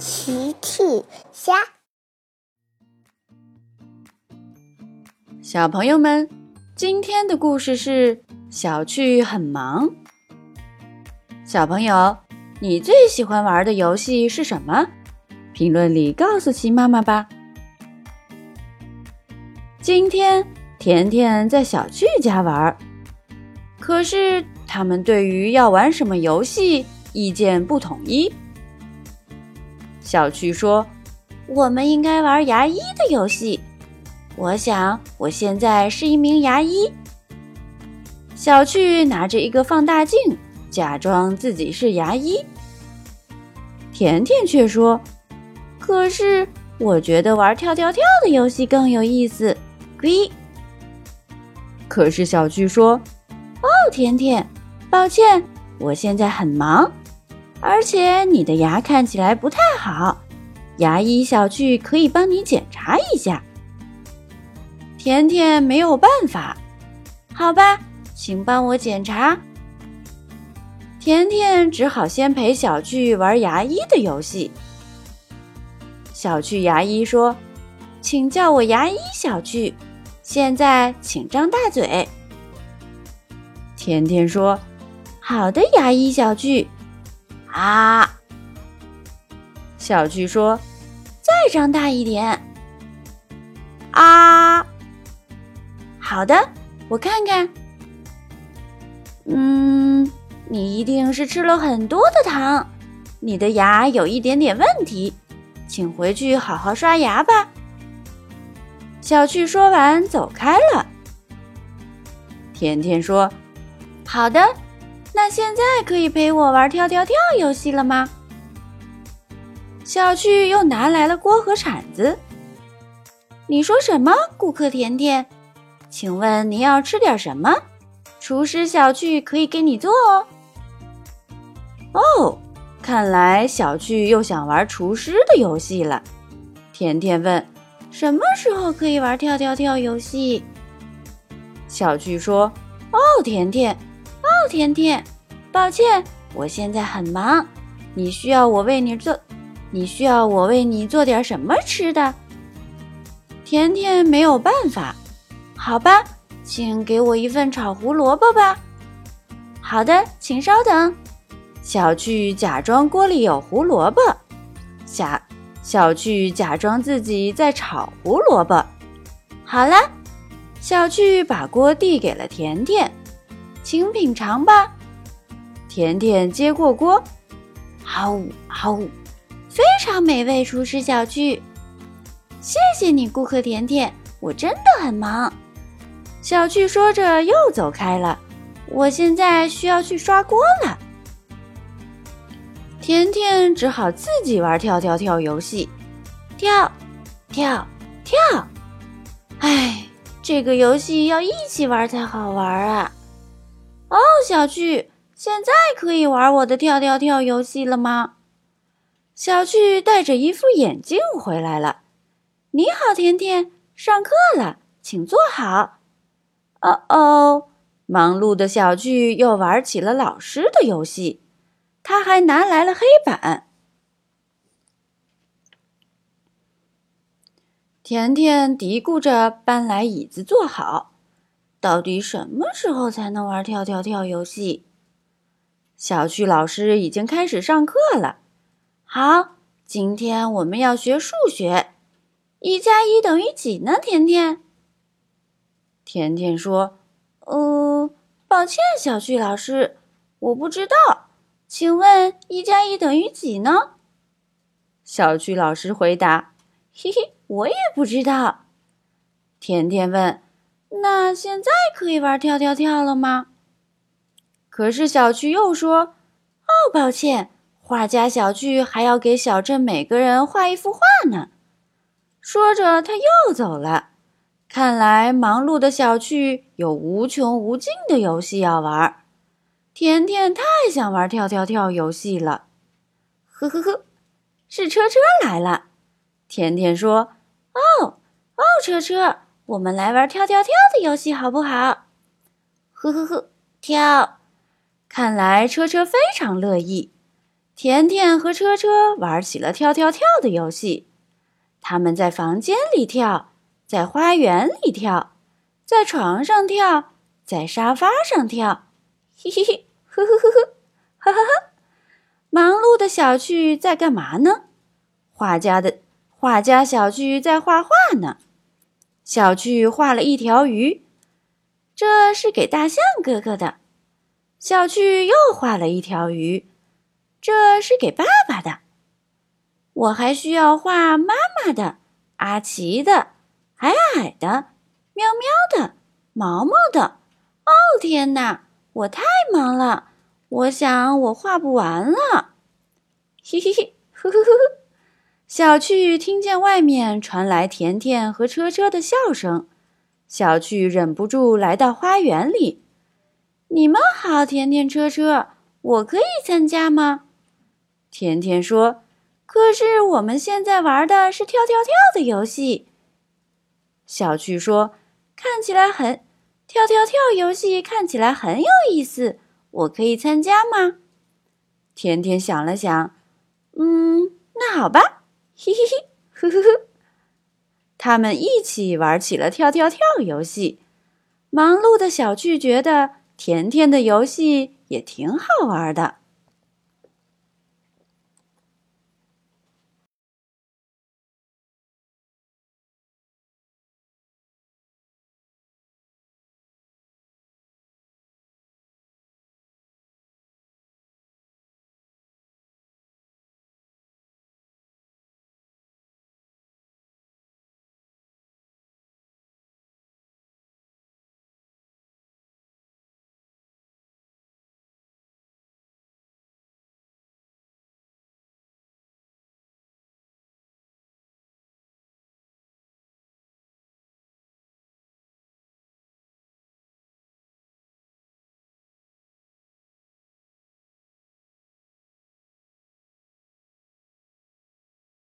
奇趣虾，小朋友们，今天的故事是小趣很忙。小朋友，你最喜欢玩的游戏是什么？评论里告诉奇妈妈吧。今天甜甜在小趣家玩，可是他们对于要玩什么游戏意见不统一。小趣说：“我们应该玩牙医的游戏。我想我现在是一名牙医。”小趣拿着一个放大镜，假装自己是牙医。甜甜却说：“可是我觉得玩跳跳跳的游戏更有意思。”龟。可是小趣说：“哦，甜甜，抱歉，我现在很忙。”而且你的牙看起来不太好，牙医小巨可以帮你检查一下。甜甜没有办法，好吧，请帮我检查。甜甜只好先陪小巨玩牙医的游戏。小巨牙医说：“请叫我牙医小巨。”现在请张大嘴。甜甜说：“好的，牙医小趣。”啊！小巨说：“再长大一点。”啊！好的，我看看。嗯，你一定是吃了很多的糖，你的牙有一点点问题，请回去好好刷牙吧。小趣说完走开了。甜甜说：“好的。”那现在可以陪我玩跳跳跳游戏了吗？小趣又拿来了锅和铲子。你说什么，顾客甜甜？请问您要吃点什么？厨师小趣可以给你做哦。哦，看来小趣又想玩厨师的游戏了。甜甜问：“什么时候可以玩跳跳跳游戏？”小趣说：“哦，甜甜。”甜甜，抱歉，我现在很忙。你需要我为你做，你需要我为你做点什么吃的？甜甜没有办法。好吧，请给我一份炒胡萝卜吧。好的，请稍等。小趣假装锅里有胡萝卜，小小趣假装自己在炒胡萝卜。好了，小趣把锅递给了甜甜。请品尝吧，甜甜接过锅，好好，非常美味。厨师小趣，谢谢你，顾客甜甜，我真的很忙。小趣说着又走开了。我现在需要去刷锅了。甜甜只好自己玩跳跳跳游戏，跳，跳，跳。哎，这个游戏要一起玩才好玩啊。小趣，现在可以玩我的跳跳跳游戏了吗？小趣戴着一副眼镜回来了。你好，甜甜，上课了，请坐好。哦哦，忙碌的小趣又玩起了老师的游戏，他还拿来了黑板。甜甜嘀咕着搬来椅子坐好。到底什么时候才能玩跳跳跳游戏？小趣老师已经开始上课了。好，今天我们要学数学。一加一等于几呢？甜甜。甜甜说：“嗯，抱歉，小趣老师，我不知道。请问一加一等于几呢？”小趣老师回答：“嘿嘿，我也不知道。”甜甜问。那现在可以玩跳跳跳了吗？可是小趣又说：“哦，抱歉，画家小趣还要给小镇每个人画一幅画呢。”说着，他又走了。看来忙碌的小趣有无穷无尽的游戏要玩。甜甜太想玩跳跳跳游戏了。呵呵呵，是车车来了。甜甜说：“哦哦，车车。”我们来玩跳跳跳的游戏好不好？呵呵呵，跳！看来车车非常乐意。甜甜和车车玩起了跳跳跳的游戏。他们在房间里跳，在花园里跳，在床上跳，在沙发上跳。嘿嘿嘿，呵呵呵呵，哈哈哈！忙碌的小趣在干嘛呢？画家的画家小趣在画画呢。小趣画了一条鱼，这是给大象哥哥的。小趣又画了一条鱼，这是给爸爸的。我还需要画妈妈的、阿奇的、矮矮的、喵喵的、毛毛的。哦天哪，我太忙了，我想我画不完了。嘿嘿嘿，呵呵呵呵。小趣听见外面传来甜甜和车车的笑声，小趣忍不住来到花园里。你们好，甜甜车车，我可以参加吗？甜甜说：“可是我们现在玩的是跳跳跳的游戏。”小趣说：“看起来很跳跳跳游戏看起来很有意思，我可以参加吗？”甜甜想了想，嗯，那好吧，嘿嘿嘿，呵呵呵。他们一起玩起了跳跳跳游戏。忙碌的小趣觉得。甜甜的游戏也挺好玩的。